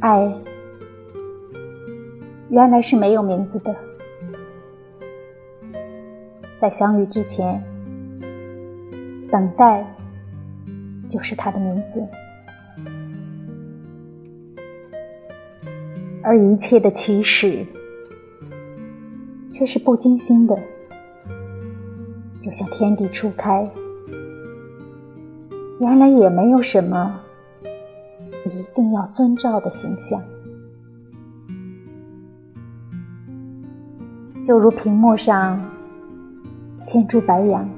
爱，原来是没有名字的。在相遇之前，等待就是它的名字，而一切的起始却是不经心的，就像天地初开，原来也没有什么。一定要遵照的形象，就如屏幕上千株白杨，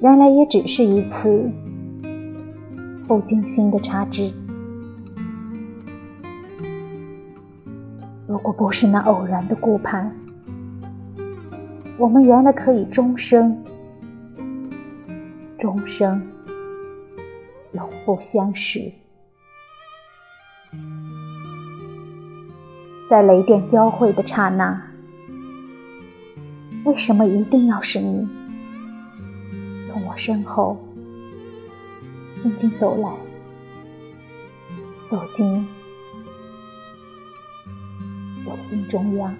原来也只是一次不经心的插枝。如果不是那偶然的顾盼，我们原来可以终生，终生。永不相识，在雷电交汇的刹那，为什么一定要是你从我身后静静走来，走进我心中央？